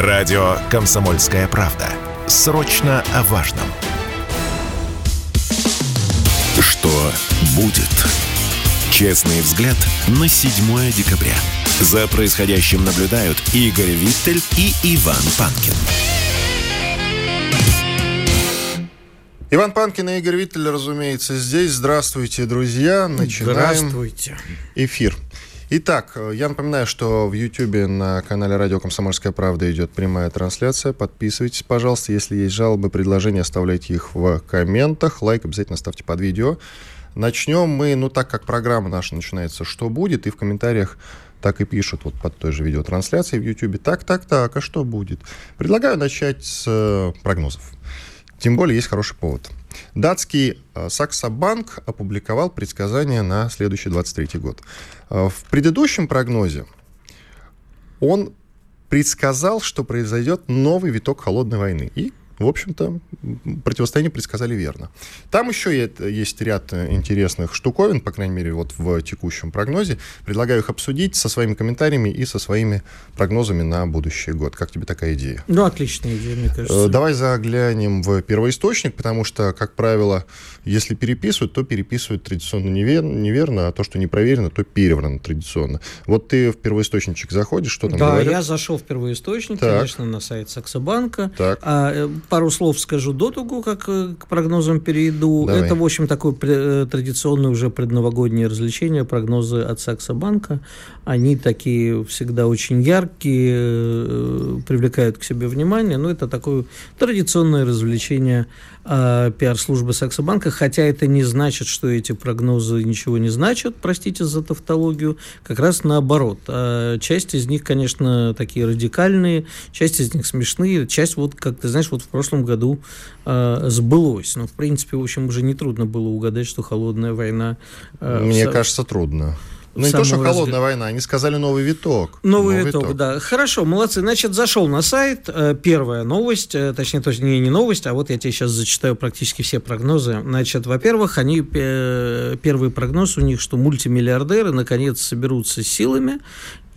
Радио «Комсомольская правда». Срочно о важном. Что будет? Честный взгляд на 7 декабря. За происходящим наблюдают Игорь Виттель и Иван Панкин. Иван Панкин и Игорь Виттель, разумеется, здесь. Здравствуйте, друзья. Начинаем Здравствуйте. эфир. Итак, я напоминаю, что в YouTube на канале Радио Комсомольская правда идет прямая трансляция. Подписывайтесь, пожалуйста. Если есть жалобы, предложения, оставляйте их в комментах. Лайк обязательно ставьте под видео. Начнем мы, ну так как программа наша начинается «Что будет?» и в комментариях так и пишут вот под той же видеотрансляцией в YouTube. Так, так, так, а что будет? Предлагаю начать с э, прогнозов. Тем более есть хороший повод. Датский э, Саксобанк опубликовал предсказания на следующий 23 год. Э, в предыдущем прогнозе он предсказал, что произойдет новый виток холодной войны. И в общем-то, противостояние предсказали верно. Там еще есть ряд интересных штуковин, по крайней мере, вот в текущем прогнозе. Предлагаю их обсудить со своими комментариями и со своими прогнозами на будущий год. Как тебе такая идея? Ну, отличная идея, мне кажется. Э, давай заглянем в первоисточник, потому что, как правило, если переписывают, то переписывают традиционно неверно, неверно а то, что не проверено, то переврано традиционно. Вот ты в первоисточничек заходишь, что там Да, говорят? я зашел в первоисточник, Так. конечно, на сайт Саксобанка. Так. А, э, пару слов скажу до того, как э, к прогнозам перейду. Давай. Это, в общем, такое э, традиционное уже предновогоднее развлечение, прогнозы от Саксобанка. Они такие всегда очень яркие, привлекают к себе внимание. Но это такое традиционное развлечение э, пиар-службы Саксобанка, хотя это не значит, что эти прогнозы ничего не значат, простите за тавтологию, как раз наоборот. А часть из них, конечно, такие радикальные, часть из них смешные, часть, вот, как ты знаешь, вот в прошлом году э, сбылось. Но, в принципе, в общем, уже нетрудно было угадать, что холодная война... э, Мне в- кажется, трудно. Ну, не то, что самом холодная разгар- война, они сказали новый виток. Новый виток, да. Хорошо, молодцы. Значит, зашел на сайт. э, Первая новость, э, точнее, то есть не, новость, а вот я тебе сейчас зачитаю практически все прогнозы. Значит, во-первых, они э, первый прогноз у них, что мультимиллиардеры наконец соберутся силами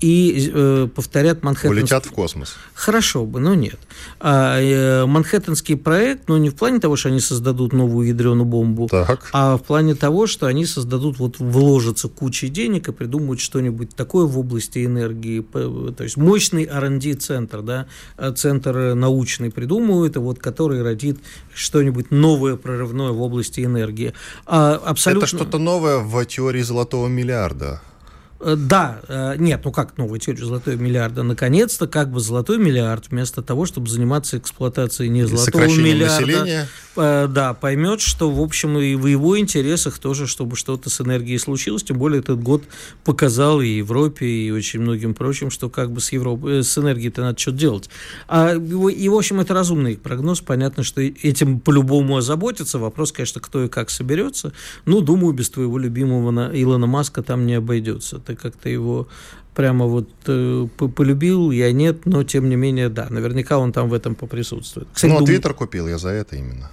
и э, повторят Манхэттен. Улетят в космос. Хорошо бы, но нет. А, э, Манхэттенский проект, ну не в плане того, что они создадут новую ядреную бомбу, Так. а в плане того, что они создадут, вот вложатся кучей денег и придумают что-нибудь такое в области энергии, то есть мощный R&D-центр, да, э, центр научный придумывают, и вот который родит что-нибудь новое, прорывное в области энергии. А, абсолютно... Это что-то новое в теории золотого миллиарда. Э, Да, э, нет, ну как новая теория золотой миллиарда? Наконец-то как бы золотой миллиард вместо того, чтобы заниматься эксплуатацией не золотого миллиарда, населения. э, да, поймет, что в общем и в его интересах тоже, чтобы что-то с энергией случилось. Тем более этот год показал и Европе, и очень многим прочим, что как бы с Европой, э, с энергией-то надо что-то делать. А, и в общем это разумный прогноз. Понятно, что этим по-любому озаботиться. Вопрос, конечно, кто и как соберется. Ну, думаю, без твоего любимого на- Илона Маска там не обойдется. Ты как-то его прямо вот э, по- полюбил, я нет, но тем не менее, да, наверняка он там в этом поприсутствует. Кстати, ну, а думаю- Твиттер купил я за это именно.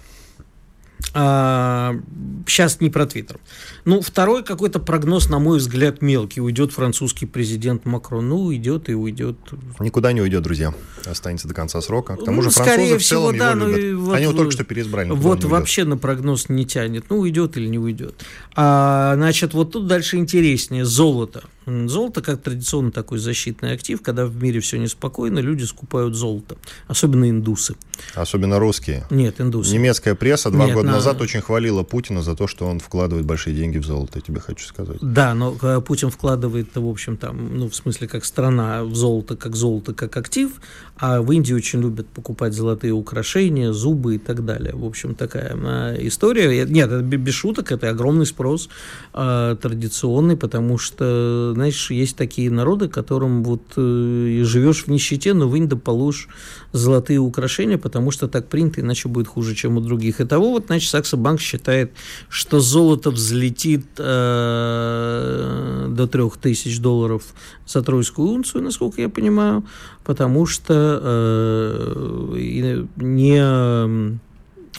Сейчас не про Твиттер. Ну, второй какой-то прогноз, на мой взгляд, мелкий. Уйдет французский президент Макрон. Ну, уйдет и уйдет. Никуда не уйдет, друзья. Останется до конца срока. К тому же Ну, скорее французы в всего, целом да, его ну любят. вот Они его только что переизбрали. вот вообще на прогноз не тянет. Ну, уйдет или не уйдет. А, значит, вот тут дальше интереснее. Золото. Золото как традиционно такой защитный актив. Когда в мире все неспокойно, люди скупают золото. Особенно индусы. Особенно русские. Нет, индусы. Немецкая пресса два Нет, года на- назад очень хвалила Путина за то, что он вкладывает большие деньги в золото, я тебе хочу сказать. Да, но э, Путин вкладывает, в общем, там, ну, в смысле, как страна в золото, как золото, как актив, а в Индии очень любят покупать золотые украшения, зубы и так далее. В общем, такая э, история. Нет, это бе- без шуток, это огромный спрос э, традиционный, потому что, знаешь, есть такие народы, которым вот э, живешь в нищете, но вынь да положь золотые украшения, потому что так принято, иначе будет хуже, чем у других. Итого, вот, значит, Саксо Банк считает, что золото взлетит э, до 3000 долларов за тройскую унцию, насколько я понимаю, потому что э, и не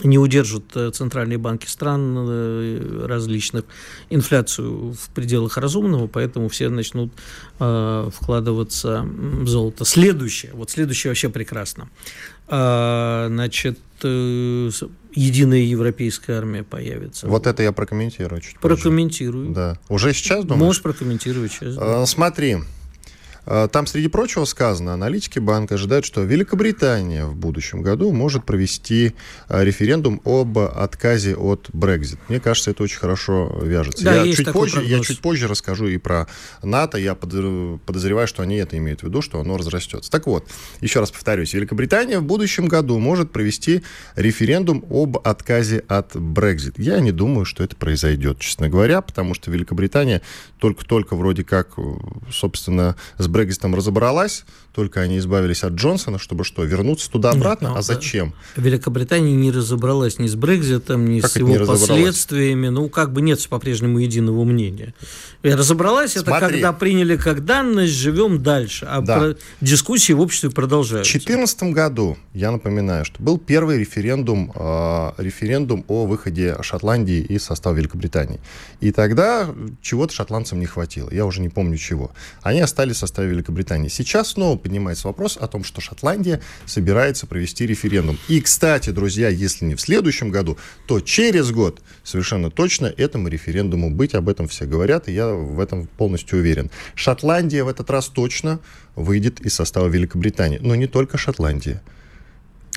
не удержат э, центральные банки стран э, различных инфляцию в пределах разумного, поэтому все начнут э, вкладываться в золото. Следующее, вот следующее вообще прекрасно. А, значит, э, единая европейская армия появится. Вот это я прокомментирую чуть Прокомментирую. позже. Да. Уже сейчас думаешь? Можешь прокомментировать сейчас. Да. А, смотри, там, среди прочего, сказано, аналитики банка ожидают, что Великобритания в будущем году может провести а, референдум об отказе от Brexit. Мне кажется, это очень хорошо вяжется. Да, я, чуть позже, я чуть позже расскажу и про НАТО. Я подозреваю, что они это имеют в виду, что оно разрастется. Так вот, еще раз повторюсь, Великобритания в будущем году может провести референдум об отказе от Brexit. Я не думаю, что это произойдет, честно говоря, потому что Великобритания только-только вроде как, собственно, с Брекситом разобралась, только они избавились от Джонсона, чтобы что, вернуться туда-обратно? Ну, а зачем? Великобритания не разобралась ни с Брекзитом, ни как с его последствиями. Ну, как бы нет по-прежнему единого мнения. И разобралась Смотри. это, когда приняли как данность, живем дальше. А да. про дискуссии в обществе продолжаются. В 2014 году, я напоминаю, что был первый референдум, э, референдум о выходе Шотландии из состава Великобритании. И тогда чего-то шотландцам не хватило. Я уже не помню чего. Они остались в составе Великобритании. Сейчас снова поднимается вопрос о том, что Шотландия собирается провести референдум. И, кстати, друзья, если не в следующем году, то через год совершенно точно этому референдуму быть. Об этом все говорят, и я в этом полностью уверен. Шотландия в этот раз точно выйдет из состава Великобритании. Но не только Шотландия.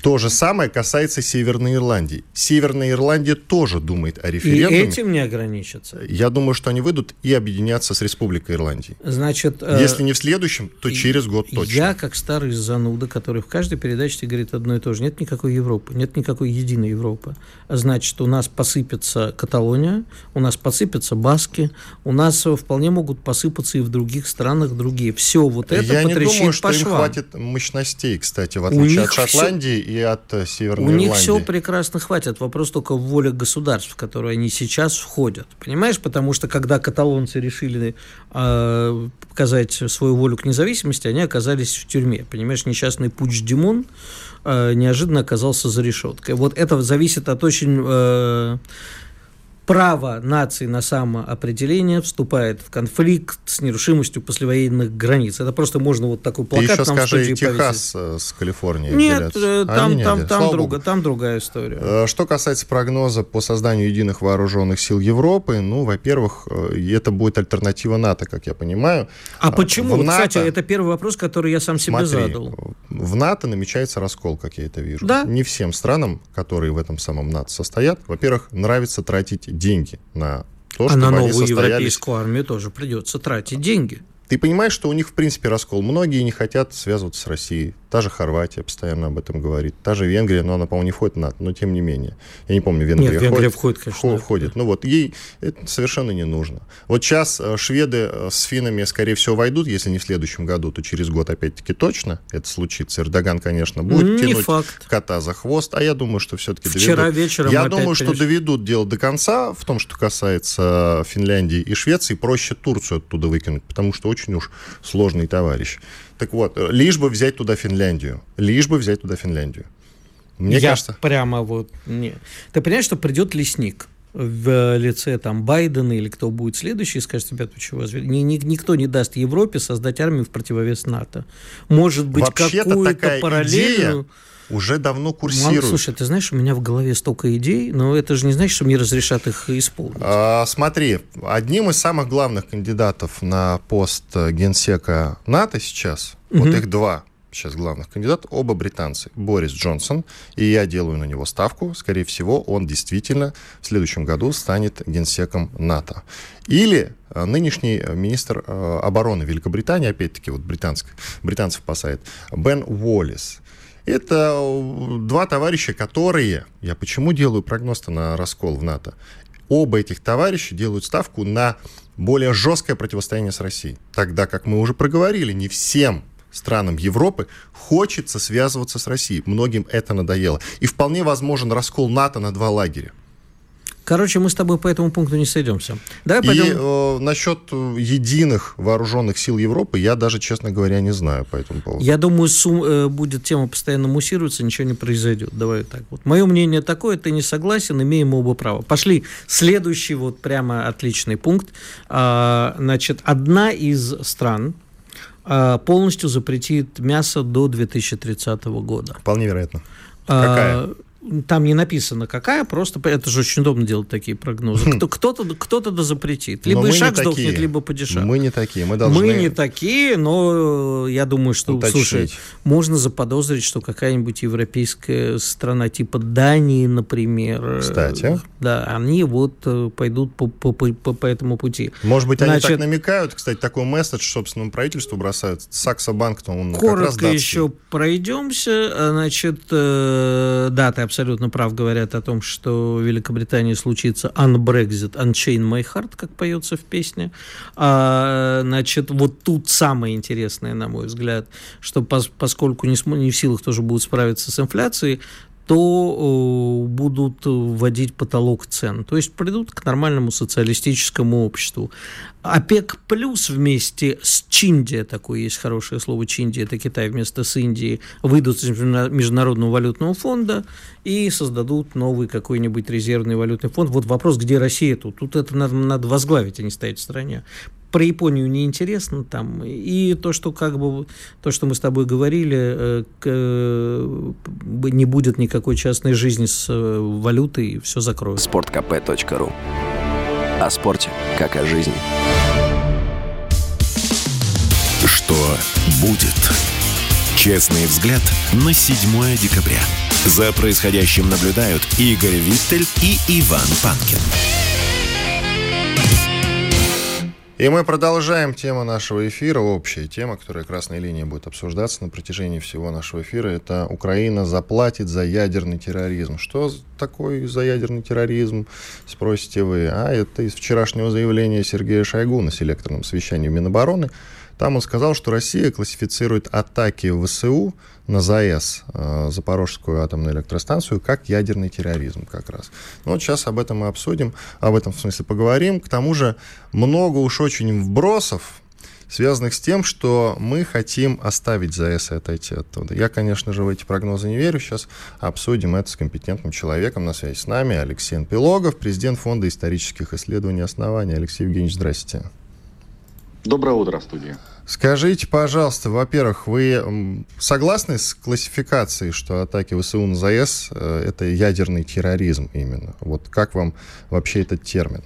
То же самое касается Северной Ирландии. Северная Ирландия тоже думает о референдуме. И этим не ограничится. Я думаю, что они выйдут и объединятся с Республикой Ирландии. Значит, э, если не в следующем, то через год точно. Я, как старый зануда, который в каждой передаче говорит одно и то же. Нет никакой Европы, нет никакой единой Европы. Значит, у нас посыпется Каталония, у нас посыпятся Баски, у нас вполне могут посыпаться и в других странах другие. Все вот это Я не думаю, что им хватит мощностей, кстати, в отличие от Шотландии все и от э, Северной У Ирландии. них все прекрасно хватит. Вопрос только в воле государств, в которые они сейчас входят. Понимаешь? Потому что когда каталонцы решили э, показать свою волю к независимости, они оказались в тюрьме. Понимаешь, несчастный Пуч Димон э, неожиданно оказался за решеткой. Вот это зависит от очень... Э, право нации на самоопределение вступает в конфликт с нерушимостью послевоенных границ. Это просто можно вот такой плакат Ты еще нам скажи, Техас повесить. с Калифорнией Нет, э, там, там, там, друга, там другая история. Э, что касается прогноза по созданию единых вооруженных сил Европы, ну, во-первых, э, это будет альтернатива НАТО, как я понимаю. А почему? В НАТО... Кстати, это первый вопрос, который я сам себе Смотри, задал. В НАТО намечается раскол, как я это вижу. Да? Не всем странам, которые в этом самом НАТО состоят, во-первых, нравится тратить деньги на то, а чтобы на новую они состоялись... европейскую армию тоже придется тратить деньги. Ты понимаешь, что у них, в принципе, раскол. Многие не хотят связываться с Россией. Та же Хорватия постоянно об этом говорит. Та же Венгрия, но она, по-моему, не входит в НАТО, но тем не менее. Я не помню, Венгрия, Нет, Венгрия входит, входит конечно. Входит. Ну вот, ей это совершенно не нужно. Вот сейчас э, шведы э, с финнами, скорее всего, войдут, если не в следующем году, то через год опять-таки точно это случится. Эрдоган, конечно, будет не тянуть факт. кота за хвост, а я думаю, что все-таки Вчера доведут. вечером Я думаю, что переш... доведут дело до конца в том, что касается Финляндии и Швеции. Проще Турцию оттуда выкинуть, потому что очень уж сложный товарищ. Так вот, лишь бы взять туда Финляндию. Лишь бы взять туда Финляндию. Мне Я кажется... прямо вот... Не. Ты понимаешь, что придет лесник в лице там Байдена или кто будет следующий, и скажет, ребята, вы чего, ни, ни, никто не даст Европе создать армию в противовес НАТО. Может быть, какую-то параллельную... Идея уже давно курсируют. Мало, слушай, ты знаешь, у меня в голове столько идей, но это же не значит, что мне разрешат их исполнить. А, смотри, одним из самых главных кандидатов на пост генсека НАТО сейчас, угу. вот их два сейчас главных кандидатов, оба британцы. Борис Джонсон, и я делаю на него ставку, скорее всего, он действительно в следующем году станет генсеком НАТО. Или а, нынешний министр а, обороны Великобритании, опять-таки, вот британск, британцев спасает, Бен Уоллес. Это два товарища, которые... Я почему делаю прогноз на раскол в НАТО? Оба этих товарища делают ставку на более жесткое противостояние с Россией. Тогда, как мы уже проговорили, не всем странам Европы хочется связываться с Россией. Многим это надоело. И вполне возможен раскол НАТО на два лагеря. Короче, мы с тобой по этому пункту не сойдемся. Давай пойдем... И э, насчет единых вооруженных сил Европы я даже, честно говоря, не знаю по этому поводу. Я думаю, сум, э, будет тема постоянно муссироваться, ничего не произойдет. Давай так вот. Мое мнение такое, ты не согласен, имеем оба права. Пошли. Следующий вот прямо отличный пункт. А, значит, одна из стран, а, полностью запретит мясо до 2030 года. Вполне вероятно. А, Какая? Там не написано какая, просто это же очень удобно делать такие прогнозы. Кто, кто-то, кто-то да запретит. Либо шаг сдохнет, либо падеша. Мы не такие, мы должны... Мы не такие, но я думаю, что, уточнить. слушай, можно заподозрить, что какая-нибудь европейская страна типа Дании, например... Кстати. Да, они вот э, пойдут по, по, по, по этому пути. Может быть, Значит, они так намекают, кстати, такой месседж собственному правительству бросают. Сакса Банк, то он Коротко как раз еще пройдемся. Значит, э, да, ты абсолютно абсолютно прав, говорят о том, что в Великобритании случится unbrexit, unchain my heart, как поется в песне. А, значит, вот тут самое интересное, на мой взгляд, что пос, поскольку не, не в силах тоже будут справиться с инфляцией, то э, будут вводить потолок цен. То есть придут к нормальному социалистическому обществу. ОПЕК плюс вместе с Чиндия, такое есть хорошее слово Чиндия, это Китай вместо с Индией, выйдут из Международного валютного фонда и создадут новый какой-нибудь резервный валютный фонд. Вот вопрос, где Россия тут? Тут это надо, надо возглавить, а не стоять в стране про Японию неинтересно там. И то, что как бы, то, что мы с тобой говорили, э, э, не будет никакой частной жизни с э, валютой, все закроют. Спорткп.ру О спорте, как о жизни. Что будет? Честный взгляд на 7 декабря. За происходящим наблюдают Игорь Виттель и Иван Панкин. И мы продолжаем тему нашего эфира, общая тема, которая красной линией будет обсуждаться на протяжении всего нашего эфира. Это Украина заплатит за ядерный терроризм. Что такое за ядерный терроризм, спросите вы. А это из вчерашнего заявления Сергея Шойгу на селекторном совещании Минобороны. Там он сказал, что Россия классифицирует атаки ВСУ на ЗАЭС, Запорожскую атомную электростанцию, как ядерный терроризм как раз. Ну, вот сейчас об этом мы обсудим, об этом в смысле поговорим. К тому же много уж очень вбросов, связанных с тем, что мы хотим оставить ЗАЭС и отойти оттуда. Я, конечно же, в эти прогнозы не верю. Сейчас обсудим это с компетентным человеком. На связи с нами Алексей Пилогов, президент Фонда исторических исследований основания. Алексей Евгеньевич, здрасте. Доброе утро, студия. Скажите, пожалуйста, во-первых, вы согласны с классификацией, что атаки ВСУ на ЗАЭС э, – это ядерный терроризм именно? Вот как вам вообще этот термин?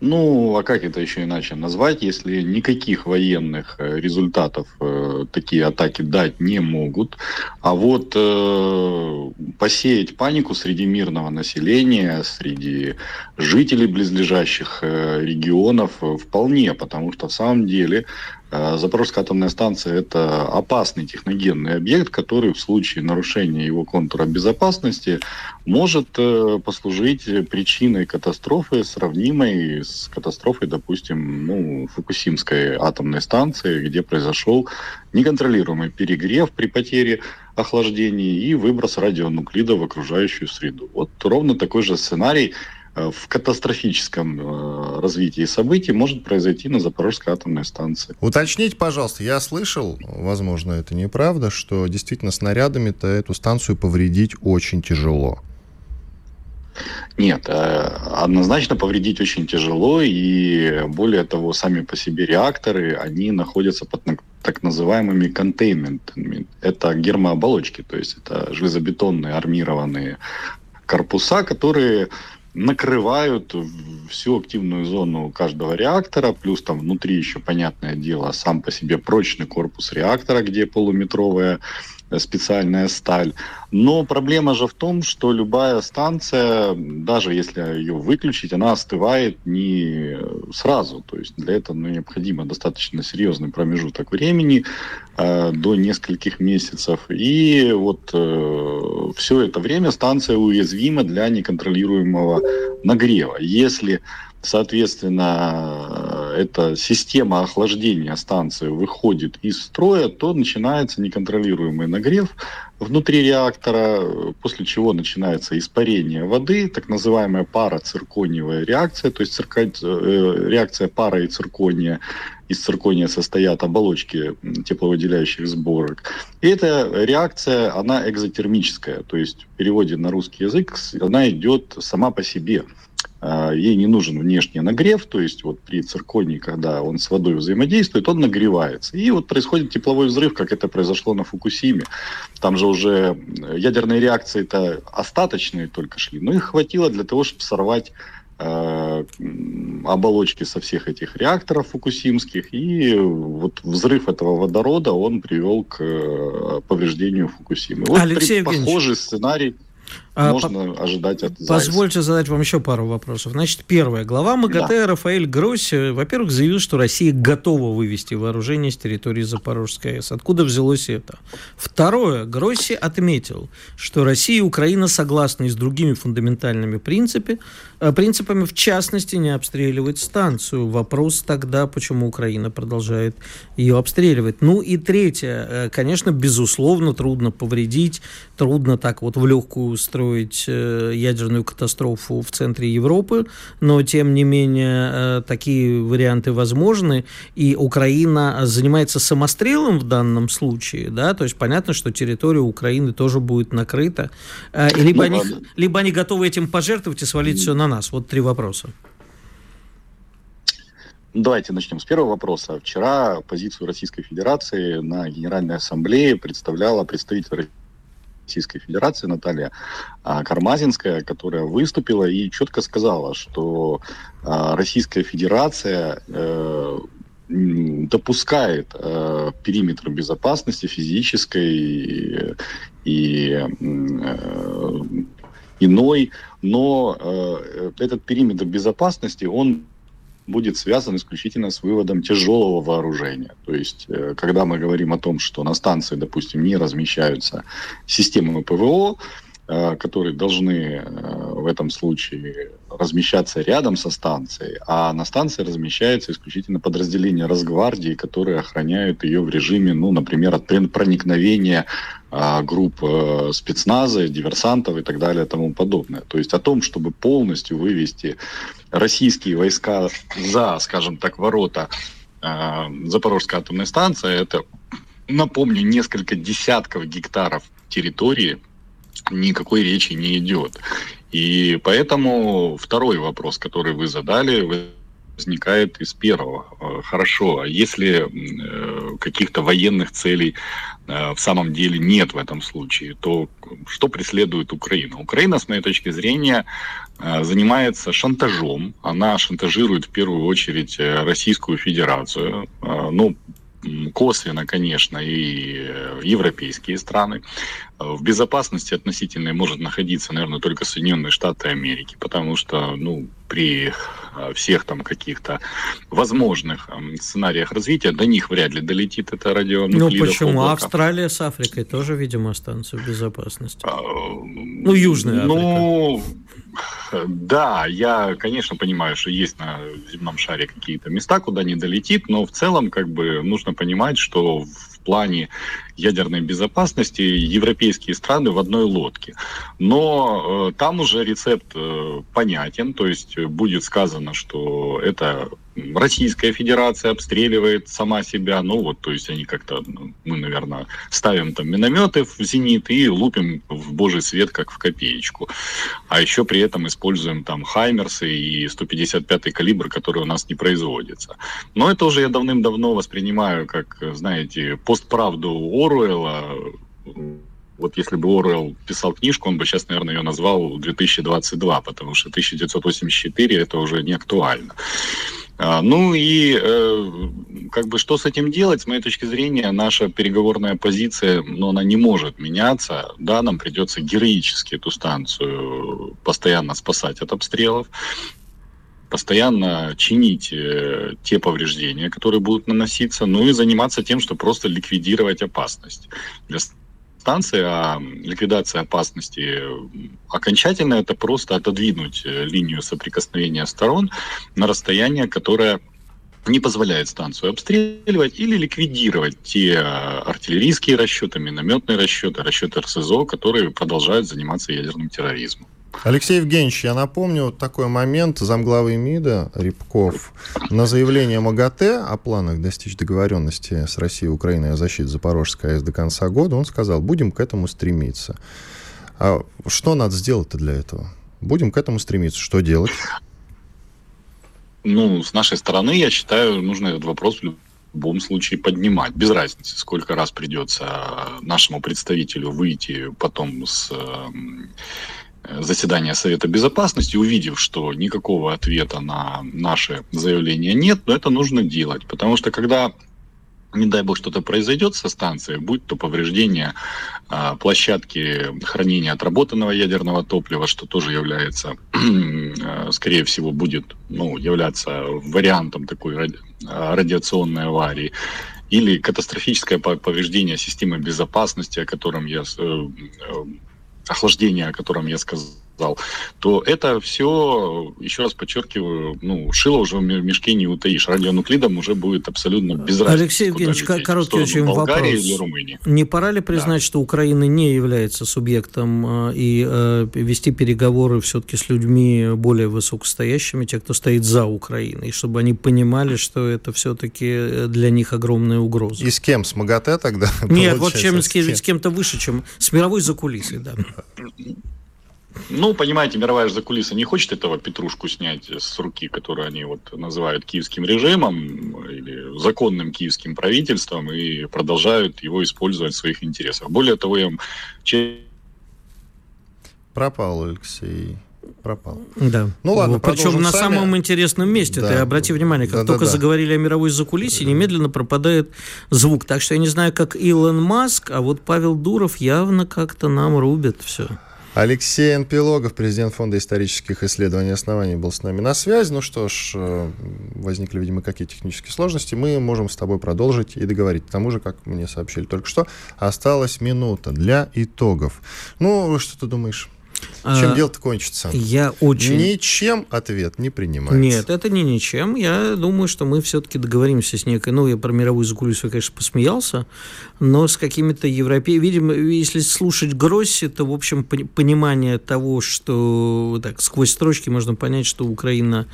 Ну, а как это еще иначе назвать, если никаких военных э, результатов э, такие атаки дать не могут, а вот э, посеять панику среди мирного населения, среди жителей близлежащих э, регионов э, вполне, потому что в самом деле Запорожская атомная станция – это опасный техногенный объект, который в случае нарушения его контура безопасности может э, послужить причиной катастрофы, сравнимой с катастрофой, допустим, ну, Фукусимской атомной станции, где произошел неконтролируемый перегрев при потере охлаждения и выброс радионуклида в окружающую среду. Вот ровно такой же сценарий – в катастрофическом э, развитии событий может произойти на Запорожской атомной станции. Уточните, пожалуйста, я слышал, возможно, это неправда, что действительно снарядами-то эту станцию повредить очень тяжело. Нет, э, однозначно повредить очень тяжело, и более того, сами по себе реакторы, они находятся под так называемыми контейнментами. Это гермооболочки, то есть это железобетонные армированные корпуса, которые накрывают всю активную зону каждого реактора, плюс там внутри еще, понятное дело, сам по себе прочный корпус реактора, где полуметровая специальная сталь. Но проблема же в том, что любая станция, даже если ее выключить, она остывает не сразу. То есть для этого ну, необходимо достаточно серьезный промежуток времени, э, до нескольких месяцев. И вот э, все это время станция уязвима для неконтролируемого нагрева. Если Соответственно, эта система охлаждения станции выходит из строя, то начинается неконтролируемый нагрев внутри реактора, после чего начинается испарение воды, так называемая парациркониевая реакция, то есть цирка... Э, реакция пара и циркония. Из циркония состоят оболочки тепловыделяющих сборок. И эта реакция, она экзотермическая, то есть в переводе на русский язык она идет сама по себе. А, ей не нужен внешний нагрев, то есть вот при цирконии, когда он с водой взаимодействует, он нагревается. И вот происходит тепловой взрыв, как это произошло на Фукусиме. Там же уже ядерные реакции-то остаточные только шли, но их хватило для того, чтобы сорвать э, оболочки со всех этих реакторов фукусимских, и вот взрыв этого водорода, он привел к э, повреждению Фукусимы. Вот Алексей похожий сценарий можно по... ожидать от Зайца. Позвольте задать вам еще пару вопросов. Значит, первое. Глава МАГАТЭ да. Рафаэль Гросси, во-первых, заявил, что Россия готова вывести вооружение с территории Запорожской АЭС. Откуда взялось это? Второе. Гросси отметил, что Россия и Украина согласны с другими фундаментальными принципами, э, принципами, в частности, не обстреливать станцию. Вопрос тогда, почему Украина продолжает ее обстреливать. Ну и третье. Э, конечно, безусловно, трудно повредить, трудно так вот в легкую устроить э, ядерную катастрофу в центре Европы, но тем не менее э, такие варианты возможны, и Украина занимается самострелом в данном случае, да, то есть понятно, что территория Украины тоже будет накрыта, э, и либо, ну, они, либо они готовы этим пожертвовать и свалить все на нас. Вот три вопроса. Давайте начнем с первого вопроса. Вчера позицию Российской Федерации на Генеральной Ассамблее представляла представитель Российской Федерации Наталья а, Кармазинская, которая выступила и четко сказала, что а, Российская Федерация э, допускает э, периметр безопасности физической и э, иной, но этот периметр безопасности, он будет связан исключительно с выводом тяжелого вооружения. То есть, э, когда мы говорим о том, что на станции, допустим, не размещаются системы ПВО, которые должны э, в этом случае размещаться рядом со станцией, а на станции размещается исключительно подразделение Росгвардии, которые охраняют ее в режиме, ну, например, от проникновения а, групп э, спецназа, диверсантов и так далее и тому подобное. То есть о том, чтобы полностью вывести российские войска за, скажем так, ворота Запорожской атомной станции, это, напомню, несколько десятков гектаров территории, никакой речи не идет. И поэтому второй вопрос, который вы задали, возникает из первого. Э, хорошо, а если э, каких-то военных целей э, в самом деле нет в этом случае, то что преследует Украина? Украина, с моей точки зрения, занимается шантажом. Она шантажирует в первую очередь Российскую Федерацию. Ну, косвенно, конечно, и европейские страны. В безопасности относительной может находиться, наверное, только Соединенные Штаты Америки, потому что, ну, при а, всех там каких-то возможных сценариях развития до них вряд ли долетит это радио. Ну почему? Облака. Австралия с Африкой тоже, видимо, останутся в безопасности. А, ну, Южная Африка. Ну, да, я, конечно, понимаю, что есть на земном шаре какие-то места, куда не долетит, но в целом, как бы, нужно понимать, что в плане ядерной безопасности европейские страны в одной лодке. Но э, там уже рецепт э, понятен, то есть будет сказано, что это Российская Федерация обстреливает сама себя, ну вот, то есть они как-то, ну, мы, наверное, ставим там минометы в зенит и лупим в божий свет, как в копеечку. А еще при этом используем там Хаймерсы и 155-й калибр, который у нас не производится. Но это уже я давным-давно воспринимаю как, знаете, постправду Оруэлла, вот если бы Оруэлл писал книжку, он бы сейчас, наверное, ее назвал 2022, потому что 1984 это уже не актуально. А, ну и э, как бы что с этим делать? С моей точки зрения, наша переговорная позиция, ну, она не может меняться. Да, нам придется героически эту станцию постоянно спасать от обстрелов постоянно чинить э, те повреждения, которые будут наноситься, ну и заниматься тем, что просто ликвидировать опасность. Для станции, а ликвидация опасности окончательно это просто отодвинуть э, линию соприкосновения сторон на расстояние, которое не позволяет станцию обстреливать или ликвидировать те э, артиллерийские расчеты, минометные расчеты, расчеты РСЗО, которые продолжают заниматься ядерным терроризмом. Алексей Евгеньевич, я напомню такой момент. Замглавы МИДа Рябков на заявление МАГАТЭ о планах достичь договоренности с Россией и Украиной о защите Запорожской АЭС до конца года, он сказал, будем к этому стремиться. А что надо сделать-то для этого? Будем к этому стремиться. Что делать? Ну, с нашей стороны, я считаю, нужно этот вопрос в любом случае поднимать. Без разницы, сколько раз придется нашему представителю выйти потом с заседания Совета Безопасности, увидев, что никакого ответа на наши заявления нет, но это нужно делать. Потому что когда не дай бог что-то произойдет со станцией, будь то повреждение а, площадки хранения отработанного ядерного топлива, что тоже является, а, скорее всего, будет ну, являться вариантом такой ради, а, радиационной аварии, или катастрофическое повреждение системы безопасности, о котором я э, охлаждения, о котором я сказал, то это все, еще раз подчеркиваю, ну, шило уже в мешке не утаишь. Радионуклидом уже будет абсолютно без разницы. Алексей Евгеньевич, лететь, короткий очень Болгарии вопрос. Или Румынии. Не пора ли признать, да. что Украина не является субъектом э, и э, вести переговоры все-таки с людьми более высокостоящими, те, кто стоит за Украиной, чтобы они понимали, что это все-таки для них огромная угроза? И с кем? С МАГАТЭ тогда? Нет, вот чем, с, кем? с кем-то выше, чем с мировой закулисой, да. Ну, понимаете, мировая же закулиса не хочет этого петрушку снять с руки, которую они вот называют киевским режимом или законным киевским правительством и продолжают его использовать в своих интересах. Более того, я Пропал Алексей пропал. Да. Ну ладно, Причем на сами. самом интересном месте. Да. Ты обрати внимание, как да, только да, да. заговорили о мировой закулисе, немедленно пропадает звук. Так что я не знаю, как Илон Маск, а вот Павел Дуров явно как-то нам рубит все. Алексей Анпилогов, президент Фонда исторических исследований и оснований, был с нами на связи. Ну что ж, э, возникли, видимо, какие технические сложности. Мы можем с тобой продолжить и договорить. К тому же, как мне сообщили только что, осталась минута для итогов. Ну, что ты думаешь? Чем а, дело-то кончится? Я очень... Ничем ответ не принимается. Нет, это не ничем. Я думаю, что мы все-таки договоримся с некой... Ну, я про мировую закулису, конечно, посмеялся, но с какими-то европейскими... Видимо, если слушать Гросси, то, в общем, понимание того, что так, сквозь строчки можно понять, что Украина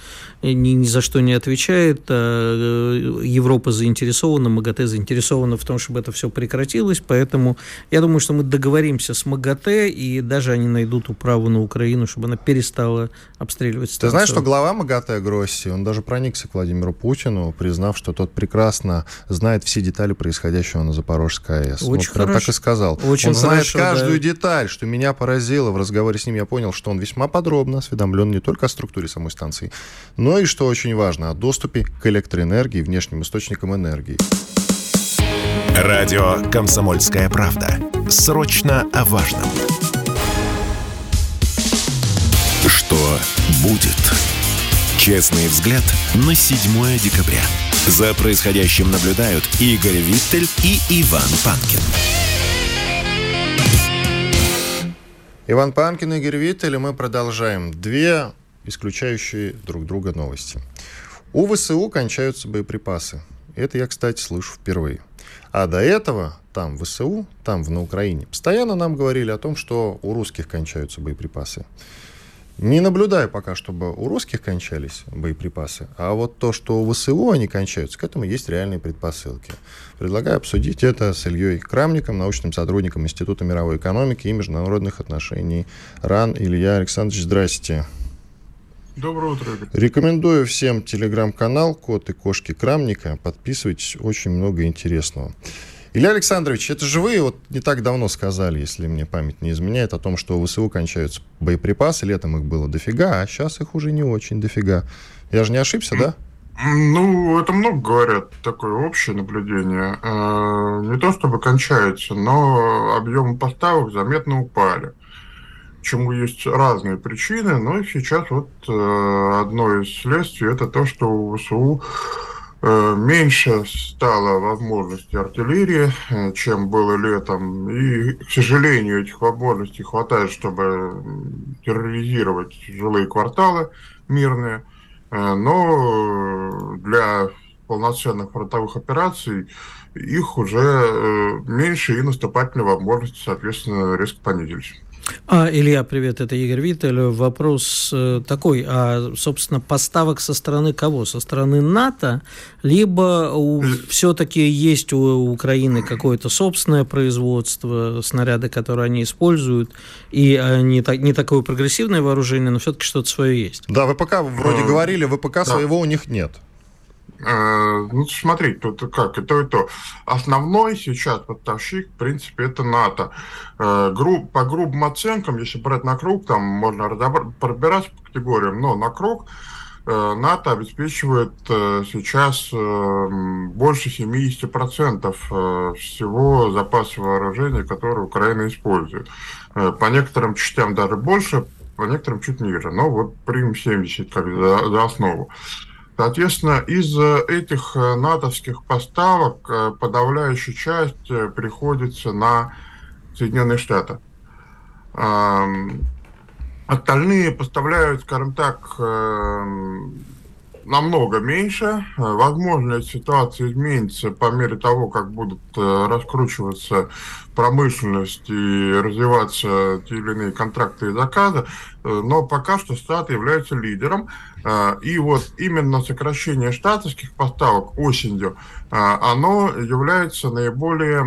ни, ни за что не отвечает, а э, Европа заинтересована, МАГАТЭ заинтересована в том, чтобы это все прекратилось, поэтому я думаю, что мы договоримся с МАГАТЭ, и даже они найдут управу на Украину, чтобы она перестала обстреливать станцию. Ты знаешь, что глава МАГАТЭ Гросси, он даже проникся к Владимиру Путину, признав, что тот прекрасно знает все детали происходящего на Запорожской АЭС. Очень вот, прям так и сказал. Очень он знает хорошо, каждую да. деталь, что меня поразило. В разговоре с ним я понял, что он весьма подробно осведомлен не только о структуре самой станции, но и, что очень важно, о доступе к электроэнергии, внешним источникам энергии. Радио «Комсомольская правда». Срочно о важном. Будет? Честный взгляд на 7 декабря. За происходящим наблюдают Игорь Виттель и Иван Панкин. Иван Панкин Игорь Виттель, и мы продолжаем. Две исключающие друг друга новости. У ВСУ кончаются боеприпасы. Это я, кстати, слышу впервые. А до этого там в ВСУ, там в, на Украине, постоянно нам говорили о том, что у русских кончаются боеприпасы. Не наблюдаю пока, чтобы у русских кончались боеприпасы, а вот то, что у ВСУ они кончаются, к этому есть реальные предпосылки. Предлагаю обсудить это с Ильей Крамником, научным сотрудником Института мировой экономики и международных отношений РАН. Илья Александрович, здрасте. Доброе утро, Игорь. Рекомендую всем телеграм-канал «Кот и кошки Крамника». Подписывайтесь, очень много интересного. Илья Александрович, это же вы вот не так давно сказали, если мне память не изменяет, о том, что у ВСУ кончаются боеприпасы, летом их было дофига, а сейчас их уже не очень дофига. Я же не ошибся, да? Ну, это много говорят, такое общее наблюдение. Э, не то чтобы кончаются, но объемы поставок заметно упали. Чему есть разные причины, но сейчас вот э, одно из следствий это то, что у ВСУ меньше стало возможностей артиллерии, э, чем было летом. И, к сожалению, этих возможностей хватает, чтобы терроризировать жилые кварталы мирные. Э, но для полноценных фронтовых операций, их уже меньше, и наступательные возможности, соответственно, резко понизились. А, Илья, привет, это Игорь Виттель. Вопрос э, такой, а, собственно, поставок со стороны кого? Со стороны НАТО, либо все-таки есть у Украины какое-то собственное производство, снаряды, которые они используют, и не, так, не такое прогрессивное вооружение, но все-таки что-то свое есть? Да, ВПК, вроде говорили, ВПК да. своего у них нет. Э, ну, смотри, тут как, и то, и то. Основной сейчас поставщик, в принципе, это НАТО. Э, по грубым оценкам, если брать на круг, там можно пробираться по категориям, но на круг э, НАТО обеспечивает сейчас больше 70% всего запаса вооружения, который Украина использует. По некоторым частям даже больше, по некоторым чуть ниже. Но вот примем 70 как за, за основу. Соответственно, из этих э, натовских поставок э, подавляющая часть э, приходится на Соединенные Штаты. Остальные поставляют, скажем так, намного меньше. Возможно, эта ситуация изменится по мере того, как будут раскручиваться промышленность и развиваться те или иные контракты и заказы. Но пока что Штаты являются лидером. И вот именно сокращение штатовских поставок осенью, оно является наиболее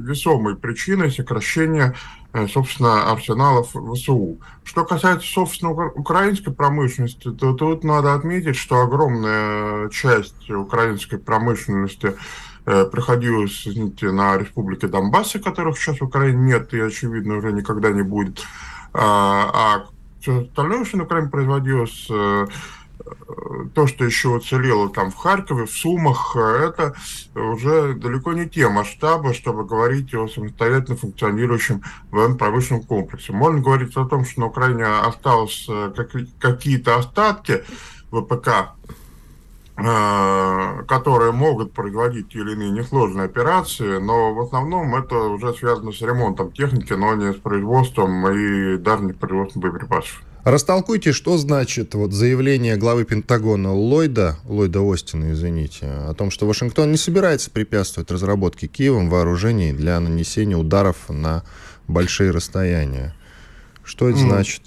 весомой причиной сокращения, э, собственно, арсеналов ВСУ. Что касается, собственно, украинской промышленности, то тут надо отметить, что огромная часть украинской промышленности э, приходилось, извините, на республике Донбасса, которых сейчас в Украине нет и, очевидно, уже никогда не будет. А, а все остальное, что на Украине производилось, э, то, что еще уцелело там в Харькове, в Сумах, э, это уже далеко не те масштабы, чтобы говорить о самостоятельно функционирующем военно-промышленном комплексе. Можно говорить о том, что на Украине осталось э, какие-то остатки ВПК, которые могут производить или иные несложные операции, но в основном это уже связано с ремонтом техники, но не с производством и даже не с производством боеприпасов. Растолкуйте, что значит вот заявление главы Пентагона Ллойда, Ллойда Остина, извините, о том, что Вашингтон не собирается препятствовать разработке Киевом вооружений для нанесения ударов на большие расстояния. Что это mm. значит?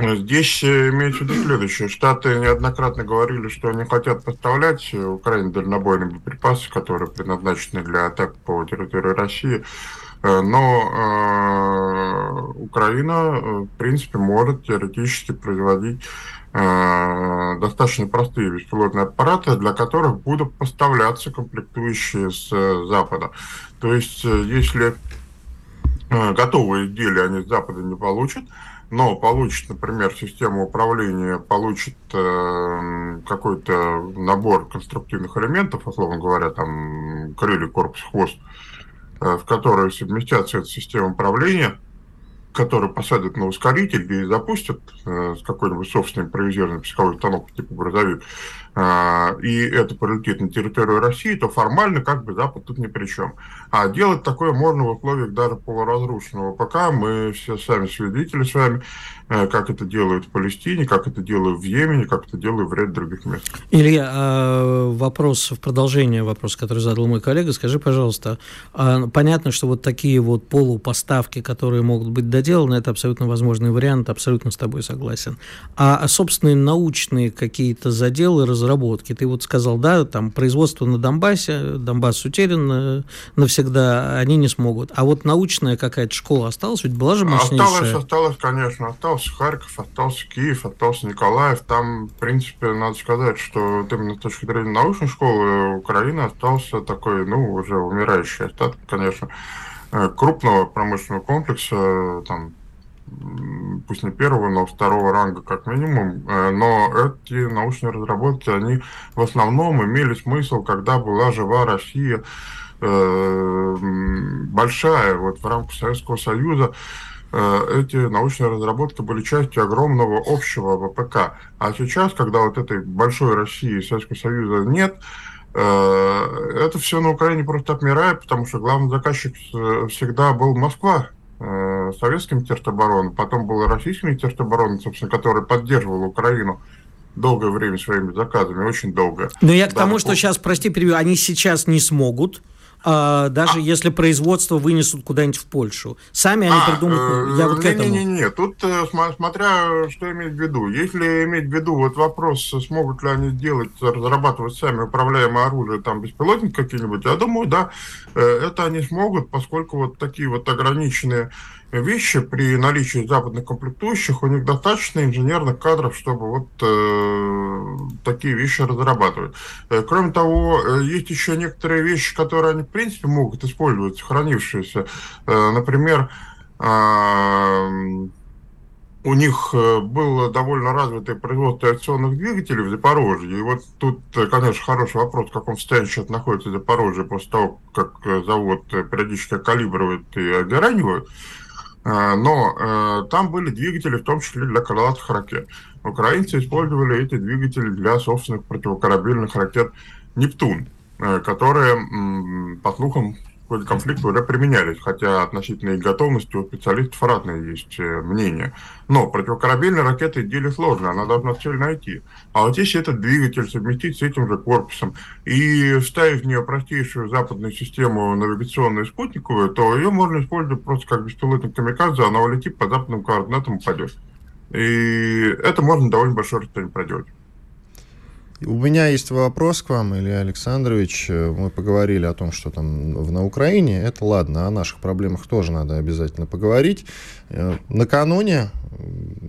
Здесь э, имеется в виду следующее. Штаты неоднократно говорили, что они хотят поставлять Украине дальнобойные боеприпасы, которые предназначены для атак по территории России. Э, но э, Украина, в принципе, может теоретически производить э, достаточно простые беспилотные аппараты, для которых будут поставляться комплектующие с Запада. То есть, если готовые изделия они с Запада не получат, но получит, например, систему управления, получит э, какой-то набор конструктивных элементов, условно говоря, там крылья, корпус, хвост, э, в которые совместятся эта система управления, которые посадят на ускоритель и запустят э, с какой-нибудь собственной импровизированной пусковой установкой типа грузовик, э, и это полетит на территорию России, то формально как бы Запад тут ни при чем. А делать такое можно в условиях даже полуразрушенного ПК. Мы все сами свидетели с вами, э, как это делают в Палестине, как это делают в Йемене, как это делают в ряде других мест. Илья, а вопрос в продолжение вопроса, который задал мой коллега. Скажи, пожалуйста, а понятно, что вот такие вот полупоставки, которые могут быть доделаны, это абсолютно возможный вариант, абсолютно с тобой согласен. А собственные научные какие-то заделы, разработки, ты вот сказал, да, там производство на Донбассе, Донбасс утерян навсегда, навсегда они не смогут. А вот научная какая-то школа осталась, ведь была же мощнейшая. Осталось, осталось, конечно. Остался Харьков, остался Киев, остался Николаев. Там, в принципе, надо сказать, что именно с точки зрения научной школы Украины остался такой, ну, уже умирающий остаток, конечно, э, крупного промышленного комплекса, там, пусть не первого, но второго ранга как минимум, э, но эти научные разработки, они в основном имели смысл, когда была жива Россия, Э, большая. Вот в рамках Советского Союза э, эти научные разработки были частью огромного общего ВПК. А сейчас, когда вот этой большой России Советского Союза нет, это все на Украине просто отмирает, потому что главный заказчик всегда был Москва, советский министерство обороны, потом был российский министерство обороны, собственно, который поддерживал Украину долгое время своими заказами, очень долго. Но я к тому, что сейчас, прости, перебью, они сейчас не смогут, а, даже а. если производство вынесут куда-нибудь в Польшу. Сами они а, придумают. Э, я вот не, к этому. Не, не, не, тут э, смотря что иметь в виду. Если иметь в виду вот вопрос, смогут ли они делать, разрабатывать сами управляемое оружие, там беспилотники какие-нибудь, я думаю, да, э, это они смогут, поскольку вот такие вот ограниченные вещи при наличии западных комплектующих, у них достаточно инженерных кадров, чтобы вот э, такие вещи разрабатывать. Э, кроме того, э, есть еще некоторые вещи, которые они в принципе могут использовать, сохранившиеся. Э, например, э, у них э, было довольно развитое производство авиационных двигателей в Запорожье. И вот тут, э, конечно, хороший вопрос, в каком состоянии сейчас находится Запорожье после того, как завод периодически калибрует и огранивает. А, но э, там были двигатели, в том числе для крылатых ракет. Украинцы использовали эти двигатели для собственных противокорабельных ракет «Нептун», э, которые, по слухам, ходе конфликта уже применялись, хотя относительно их готовности у специалистов разные есть э, мнения. Но противокорабельные ракеты деле сложно, она должна цель найти. А вот если этот двигатель совместить с этим же корпусом и вставить в нее простейшую западную систему навигационную спутниковую, то ее можно использовать просто как беспилотник камикадзе, она улетит по западным координатам и упадет. И это можно довольно большое расстояние проделать. У меня есть вопрос к вам, Илья Александрович. Мы поговорили о том, что там на Украине. Это ладно, о наших проблемах тоже надо обязательно поговорить. Э, накануне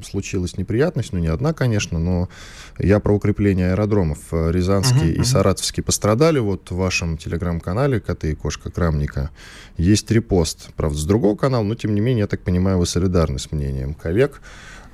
случилась неприятность, ну не одна, конечно, но я про укрепление аэродромов. Рязанский uh-huh, и Саратовский пострадали. Вот в вашем телеграм-канале «Коты и кошка Крамника» есть репост. Правда, с другого канала, но тем не менее, я так понимаю, вы солидарны с мнением коллег.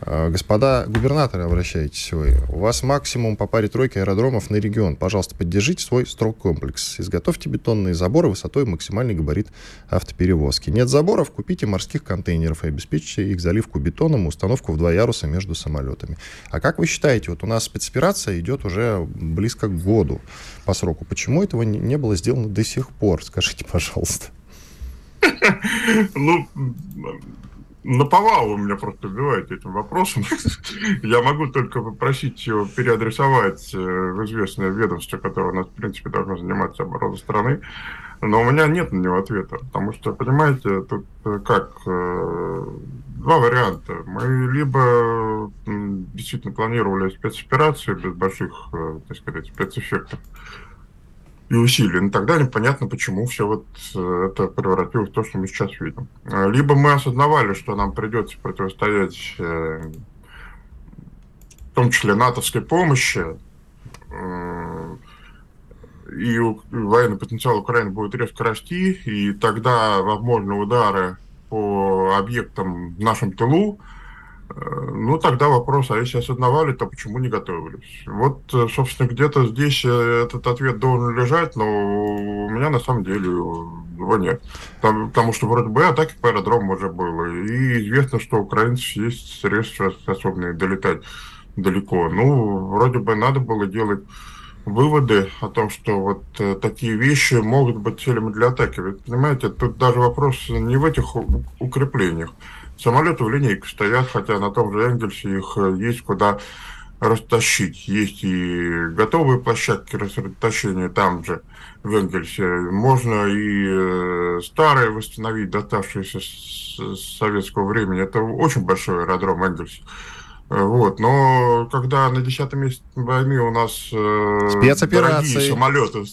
А, господа губернаторы, обращайтесь вы. У вас максимум по паре тройки аэродромов на регион. Пожалуйста, поддержите свой строк комплекс. Изготовьте бетонные заборы высотой максимальный габарит автоперевозки. Нет заборов, купите морских контейнеров и обеспечьте их заливку бетоном и установку в два яруса между самолетами. А как вы считаете, вот у нас спецоперация идет уже близко к году по сроку. Почему этого не было сделано до сих пор? Скажите, пожалуйста. Ну, наповал вы меня просто убиваете этим вопросом. Я могу только попросить его переадресовать э, в известное ведомство, которое у нас, в принципе, должно заниматься обороной страны. Но у меня нет на него ответа, потому что, понимаете, тут э, как, э, два варианта. Мы либо действительно планировали спецоперацию без больших, так сказать, спецэффектов, и усилий. Но тогда непонятно, почему все вот э, это превратилось в то, что мы сейчас видим. Э, либо мы осознавали, что нам придется противостоять э, в том числе натовской помощи, и военный потенциал Украины будет резко расти, и тогда возможны удары по объектам в нашем тылу, ну, тогда вопрос, а если осознавали, то почему не готовились? Вот, э, собственно, где-то здесь э, этот ответ должен лежать, но у меня на самом деле его нет. Там, потому что вроде бы атаки по аэродрому уже было, и известно, что у украинцев есть средства, способные долетать далеко. Ну, вроде бы надо было делать выводы о том, что вот э, такие вещи могут быть целями для атаки. Ведь, понимаете, тут даже вопрос не в этих укреплениях. Самолеты в линейку стоят, хотя на том же Энгельсе их э, есть куда растащить. Есть и готовые площадки растащения там же, в Энгельсе. Можно и э, старые восстановить, доставшиеся с советского времени. Это очень большой аэродром Энгельс. Э, вот, но когда на 10 месяце войны у нас спецоперации самолеты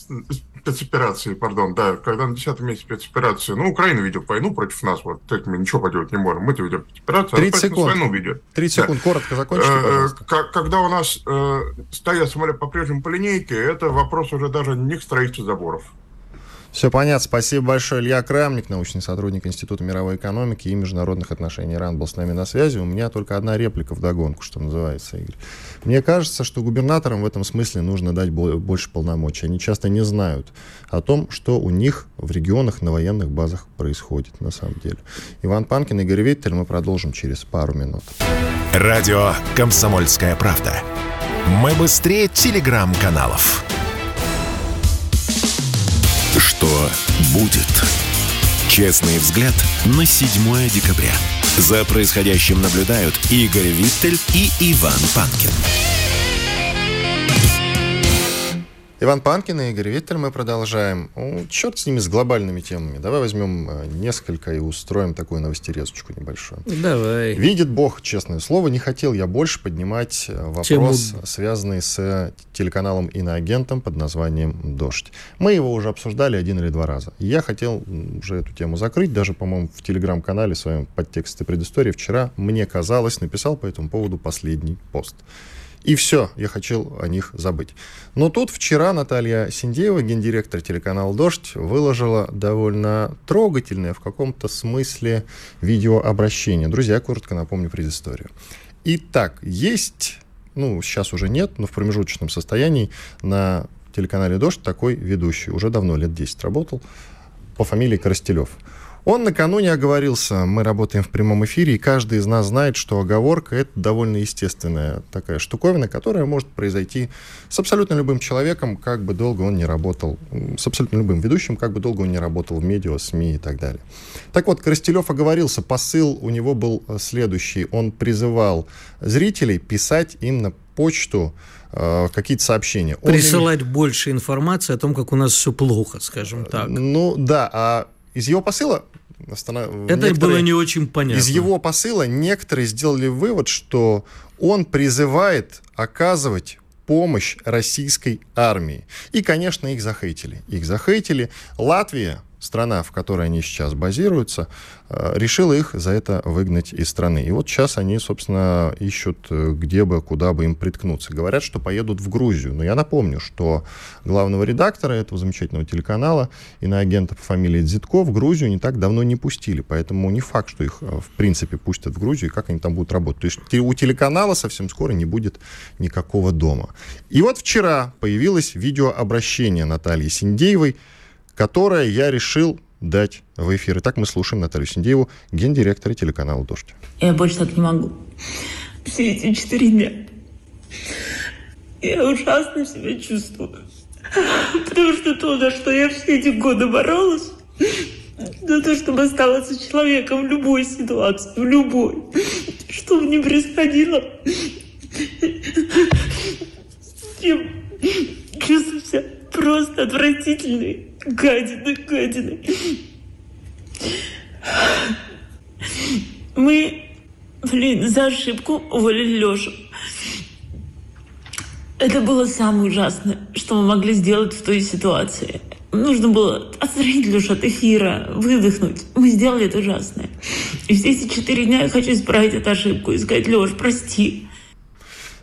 спецоперации, пардон, да, когда на 10 месяце спецоперации, ну, Украина ведет войну против нас, вот так мы ничего поделать не можем, мы-то ведем спецоперацию, 30 а секунд. войну ведет. 30 да. секунд, коротко закончите, э, пожалуйста. Когда у нас э, стоят самолеты по-прежнему по линейке, это вопрос уже даже не к строительству заборов. Все понятно. Спасибо большое. Илья Крамник, научный сотрудник Института мировой экономики и международных отношений ИРАН, был с нами на связи. У меня только одна реплика в догонку, что называется, Игорь. Мне кажется, что губернаторам в этом смысле нужно дать больше полномочий. Они часто не знают о том, что у них в регионах на военных базах происходит на самом деле. Иван Панкин, Игорь Виттель. Мы продолжим через пару минут. Радио «Комсомольская правда». Мы быстрее телеграм-каналов будет. Честный взгляд на 7 декабря. За происходящим наблюдают Игорь Виттель и Иван Панкин. Иван Панкин и Игорь Виттер. Мы продолжаем. Ну, черт с ними, с глобальными темами. Давай возьмем э, несколько и устроим такую новостерезочку небольшую. Давай. Видит Бог, честное слово, не хотел я больше поднимать э, вопрос, Тему... связанный с телеканалом иноагентом под названием «Дождь». Мы его уже обсуждали один или два раза. Я хотел уже эту тему закрыть, даже, по-моему, в телеграм-канале своем подтексте предыстории вчера, мне казалось, написал по этому поводу последний пост. И все, я хотел о них забыть. Но тут вчера Наталья Синдеева, гендиректор телеканала «Дождь», выложила довольно трогательное в каком-то смысле видеообращение. Друзья, коротко напомню предысторию. Итак, есть, ну, сейчас уже нет, но в промежуточном состоянии на телеканале «Дождь» такой ведущий. Уже давно, лет 10 работал, по фамилии Коростелев. Он накануне оговорился, мы работаем в прямом эфире, и каждый из нас знает, что оговорка — это довольно естественная такая штуковина, которая может произойти с абсолютно любым человеком, как бы долго он не работал, с абсолютно любым ведущим, как бы долго он не работал в медиа, СМИ и так далее. Так вот, Коростелев оговорился, посыл у него был следующий. Он призывал зрителей писать им на почту э, какие-то сообщения. Присылать он... больше информации о том, как у нас все плохо, скажем так. Ну да, а из его посыла Останов... Это некоторые... было не очень понятно. Из его посыла некоторые сделали вывод, что он призывает оказывать помощь российской армии. И, конечно, их захейтили. Их захейтили. Латвия страна, в которой они сейчас базируются, э, решила их за это выгнать из страны. И вот сейчас они, собственно, ищут, э, где бы, куда бы им приткнуться. Говорят, что поедут в Грузию. Но я напомню, что главного редактора этого замечательного телеканала, иноагента по фамилии Дзитко, в Грузию не так давно не пустили. Поэтому не факт, что их, э, в принципе, пустят в Грузию, и как они там будут работать. То есть у телеканала совсем скоро не будет никакого дома. И вот вчера появилось видеообращение Натальи Синдеевой, которое я решил дать в эфир. Итак, мы слушаем Наталью Синдееву, гендиректора телеканала «Дождь». Я больше так не могу. Все эти четыре дня я ужасно себя чувствую. Потому что то, за что я все эти годы боролась, за то, чтобы оставаться человеком в любой ситуации, в любой, что бы ни происходило, я чувствую себя просто отвратительной. Гадины, гадины. Мы, блин, за ошибку уволили Лешу. Это было самое ужасное, что мы могли сделать в той ситуации. Нужно было отстранить Лешу от эфира, выдохнуть. Мы сделали это ужасное. И все эти четыре дня я хочу исправить эту ошибку и сказать, Леш, прости.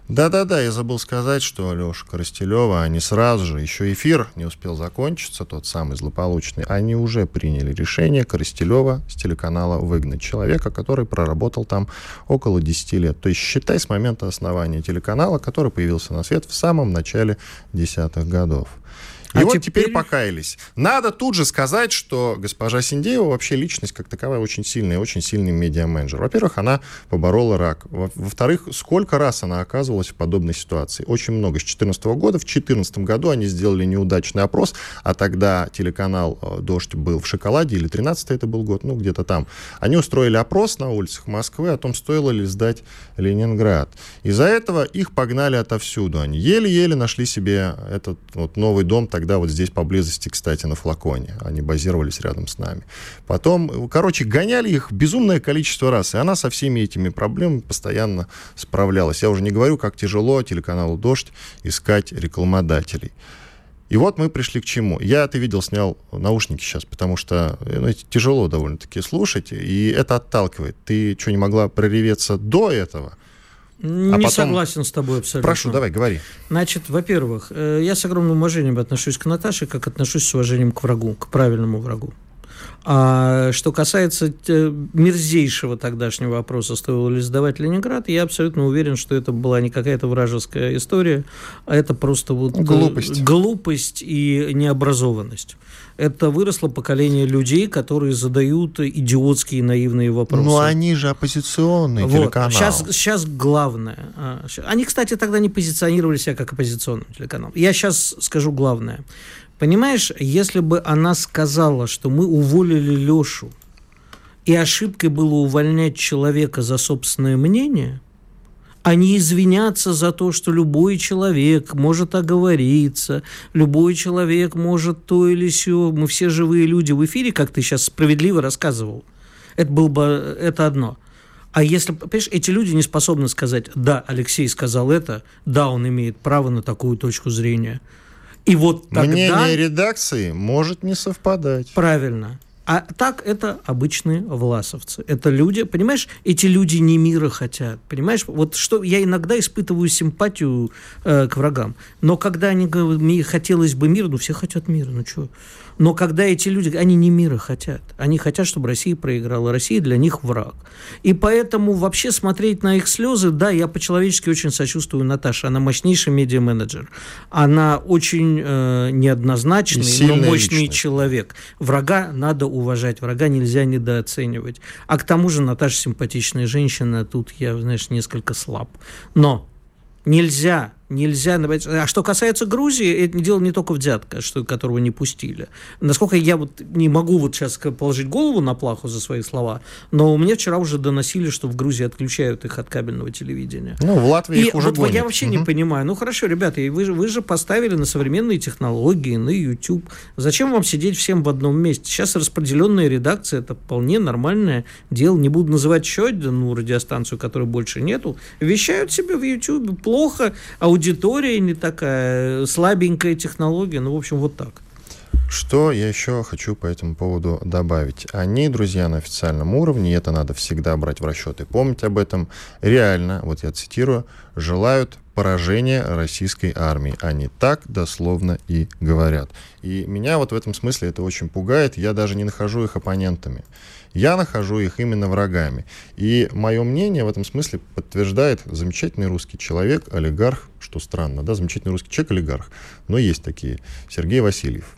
Да-да-да, я забыл сказать, что Алеша Коростелева, они сразу же, еще эфир не успел закончиться, тот самый злополучный, они уже приняли решение Коростелева с телеканала выгнать человека, который проработал там около 10 лет. То есть считай с момента основания телеканала, который появился на свет в самом начале десятых годов. И а вот теперь... теперь покаялись. Надо тут же сказать, что госпожа Синдеева вообще личность как таковая очень сильная, очень сильный медиа-менеджер. Во-первых, она поборола рак. Во-вторых, сколько раз она оказывалась в подобной ситуации? Очень много. С 2014 года. В 2014 году они сделали неудачный опрос, а тогда телеканал э, «Дождь» был в шоколаде, или 13 это был год, ну, где-то там. Они устроили опрос на улицах Москвы о том, стоило ли сдать Ленинград. Из-за этого их погнали отовсюду. Они еле-еле нашли себе этот вот новый дом, тогда вот здесь поблизости, кстати, на флаконе. Они базировались рядом с нами. Потом, короче, гоняли их безумное количество раз, и она со всеми этими проблемами постоянно справлялась. Я уже не говорю, как тяжело телеканалу «Дождь» искать рекламодателей. И вот мы пришли к чему. Я, ты видел, снял наушники сейчас, потому что ну, тяжело довольно-таки слушать, и это отталкивает. Ты что, не могла прореветься до этого? А Не потом... согласен с тобой абсолютно. Прошу, давай, говори. Значит, во-первых, э, я с огромным уважением отношусь к Наташе, как отношусь с уважением к врагу, к правильному врагу. А что касается э, мерзейшего тогдашнего вопроса, стоило ли сдавать Ленинград, я абсолютно уверен, что это была не какая-то вражеская история, а это просто вот э, глупость, глупость и необразованность это выросло поколение людей, которые задают идиотские наивные вопросы. Ну, они же оппозиционные вот. телеканал. Сейчас, сейчас главное. А, они, кстати, тогда не позиционировали себя как оппозиционный телеканал. Я сейчас скажу главное. Понимаешь, если бы она сказала, что мы уволили Лешу, и ошибкой было увольнять человека за собственное мнение – Они извинятся за то, что любой человек может оговориться, любой человек может то или сё. Мы все живые люди в эфире, как ты сейчас справедливо рассказывал. Это было бы это одно. А если, понимаешь, эти люди не способны сказать, да, Алексей сказал это, да, он имеет право на такую точку зрения. И вот тогда... Мнение редакции может не совпадать. Правильно. А так это обычные власовцы. Это люди, понимаешь, эти люди не мира хотят. Понимаешь, вот что я иногда испытываю симпатию э, к врагам. Но когда они говорят, хотелось бы мира, ну все хотят мира, ну что? Но когда эти люди, они не мира хотят. Они хотят, чтобы Россия проиграла. Россия для них враг. И поэтому вообще смотреть на их слезы, да, я по-человечески очень сочувствую Наташе. Она мощнейший медиа-менеджер. Она очень э, неоднозначный, но мощный личность. человек. Врага надо уважать, врага нельзя недооценивать. А к тому же Наташа симпатичная женщина, тут я, знаешь, несколько слаб. Но нельзя нельзя... А что касается Грузии, это дело не только в Дятка, что, которого не пустили. Насколько я вот не могу вот сейчас положить голову на плаху за свои слова, но мне вчера уже доносили, что в Грузии отключают их от кабельного телевидения. Ну, в Латвии и их уже вот гонят. Я вообще угу. не понимаю. Ну, хорошо, ребята, вы же, вы же поставили на современные технологии, на YouTube. Зачем вам сидеть всем в одном месте? Сейчас распределенная редакция, это вполне нормальное дело. Не буду называть еще одну радиостанцию, которой больше нету. Вещают себе в YouTube. Плохо, а аудитория не такая, слабенькая технология, ну, в общем, вот так. Что я еще хочу по этому поводу добавить? Они, друзья, на официальном уровне, и это надо всегда брать в расчет и помнить об этом, реально, вот я цитирую, желают поражения российской армии. Они так дословно и говорят. И меня вот в этом смысле это очень пугает. Я даже не нахожу их оппонентами. Я нахожу их именно врагами. И мое мнение в этом смысле подтверждает замечательный русский человек, олигарх, что странно, да, замечательный русский человек, олигарх, но есть такие, Сергей Васильев.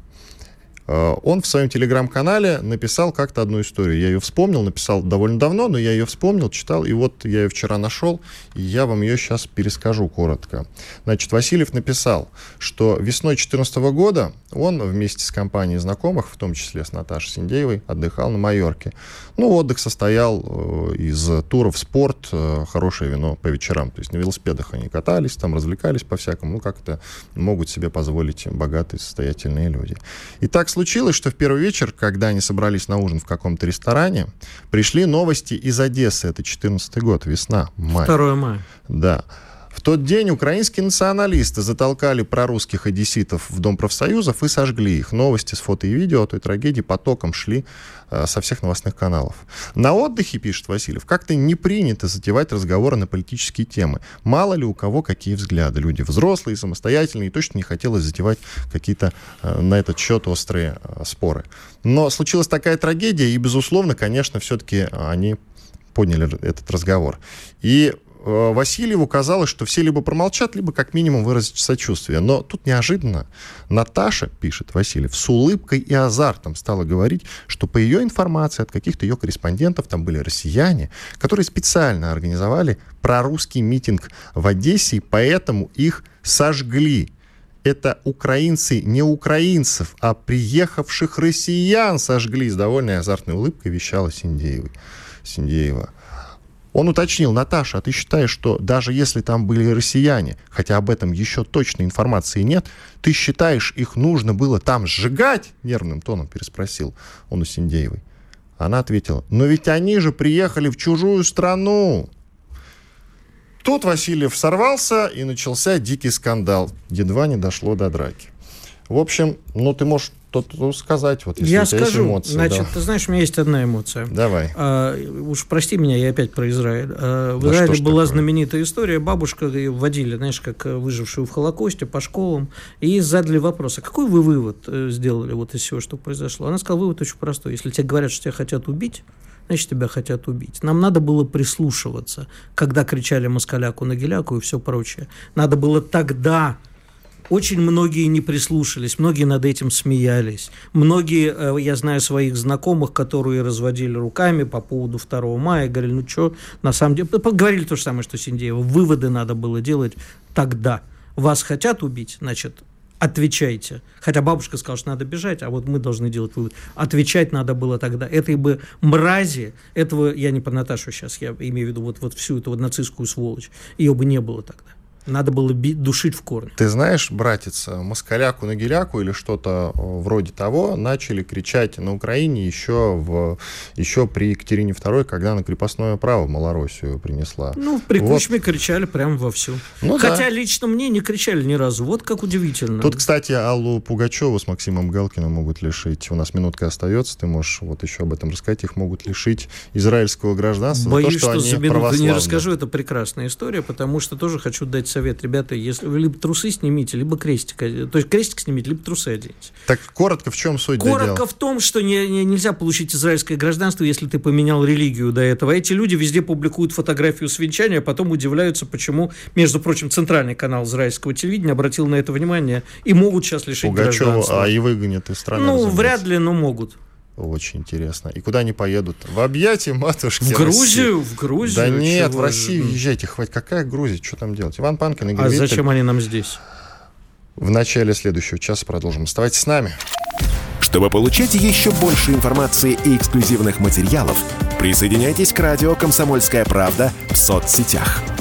А, он в своем телеграм-канале написал как-то одну историю. Я ее вспомнил, написал довольно давно, но я ее вспомнил, читал, и вот я ее вчера нашел, и я вам ее сейчас перескажу коротко. Значит, Васильев написал, что весной 2014 года он вместе с компанией знакомых, в том числе с Наташей Синдеевой, отдыхал на Майорке. Ну, отдых состоял э, из туров спорт, э, хорошее вино по вечерам. То есть на велосипедах они катались, там развлекались по-всякому, ну, как-то могут себе позволить богатые, состоятельные люди. И так случилось, что в первый вечер, когда они собрались на ужин в каком-то ресторане, пришли новости из Одессы. Это 14 год, весна, май. 2 мая. Да. Тот день украинские националисты затолкали прорусских одесситов в Дом профсоюзов и сожгли их. Новости с фото и видео о той трагедии потоком шли э, со всех новостных каналов. На отдыхе, пишет Васильев, как-то не принято затевать разговоры на политические темы. Мало ли у кого какие взгляды. Люди взрослые, самостоятельные, и точно не хотелось затевать какие-то э, на этот счет острые э, споры. Но случилась такая трагедия, и, безусловно, конечно, все-таки они подняли этот разговор. И Васильеву казалось, что все либо промолчат, либо как минимум выразить сочувствие. Но тут неожиданно Наташа, пишет Васильев, с улыбкой и азартом стала говорить, что по ее информации от каких-то ее корреспондентов там были россияне, которые специально организовали прорусский митинг в Одессе, и поэтому их сожгли. Это украинцы не украинцев, а приехавших россиян сожгли. С довольной азартной улыбкой вещала Синдеева. Синдеева. Он уточнил, Наташа, а ты считаешь, что даже если там были россияне, хотя об этом еще точной информации нет, ты считаешь, их нужно было там сжигать? Нервным тоном переспросил он у Синдеевой. Она ответила, но ведь они же приехали в чужую страну. Тут Васильев сорвался, и начался дикий скандал. Едва не дошло до драки. В общем, ну ты можешь то сказать, вот если я у тебя скажу, есть эмоции. Значит, да. ты знаешь, у меня есть одна эмоция. Давай. А, уж прости меня, я опять про Израиль. А, в да Израиле была такое? знаменитая история. Бабушка ее вводили, знаешь, как выжившую в Холокосте по школам, и задали вопрос, а какой вы вывод э, сделали вот из всего, что произошло? Она сказала, вывод очень простой. Если тебе говорят, что тебя хотят убить, значит, тебя хотят убить. Нам надо было прислушиваться, когда кричали москаляку на геляку и все прочее. Надо было тогда очень многие не прислушались, многие над этим смеялись. Многие, э, я знаю своих знакомых, которые разводили руками по поводу 2 мая, говорили, ну что, на самом деле, говорили то же самое, что Синдеева, выводы надо было делать тогда. Вас хотят убить, значит, отвечайте. Хотя бабушка сказала, что надо бежать, а вот мы должны делать вывод. Отвечать надо было тогда. Этой бы мрази, этого, я не по Наташу сейчас, я имею в виду вот, вот всю эту вот нацистскую сволочь, ее бы не было тогда. Надо было душить в корне. Ты знаешь, братец, москаляку на геляку или что-то вроде того начали кричать на Украине еще, в, еще при Екатерине II, когда на крепостное право Малороссию принесла. Ну, при вот. Кучме кричали прям вовсю. Ну, Хотя да. лично мне не кричали ни разу. Вот как удивительно. Тут, кстати, Аллу Пугачеву с Максимом Галкиным могут лишить. У нас минутка остается, ты можешь вот еще об этом рассказать. Их могут лишить израильского гражданства Боюсь, за то, что, что они за минуту не расскажу. Это прекрасная история, потому что тоже хочу дать совет, ребята, если вы либо трусы снимите, либо крестик, то есть крестик снимите, либо трусы оденете. Так коротко в чем суть Коротко дела? в том, что не, не, нельзя получить израильское гражданство, если ты поменял религию до этого. Эти люди везде публикуют фотографию с венчания, а потом удивляются, почему, между прочим, центральный канал израильского телевидения обратил на это внимание и могут сейчас лишить Пугачева, гражданства. а и выгонят из страны. Ну, вряд ли, но могут. Очень интересно. И куда они поедут? В объятия матушки В Грузию? России. В Грузию? Да нет, в Россию же? езжайте. Хватит. Какая Грузия? Что там делать? Иван Панкин и А зачем они нам здесь? В начале следующего часа продолжим. Оставайтесь с нами. Чтобы получать еще больше информации и эксклюзивных материалов, присоединяйтесь к радио «Комсомольская правда» в соцсетях –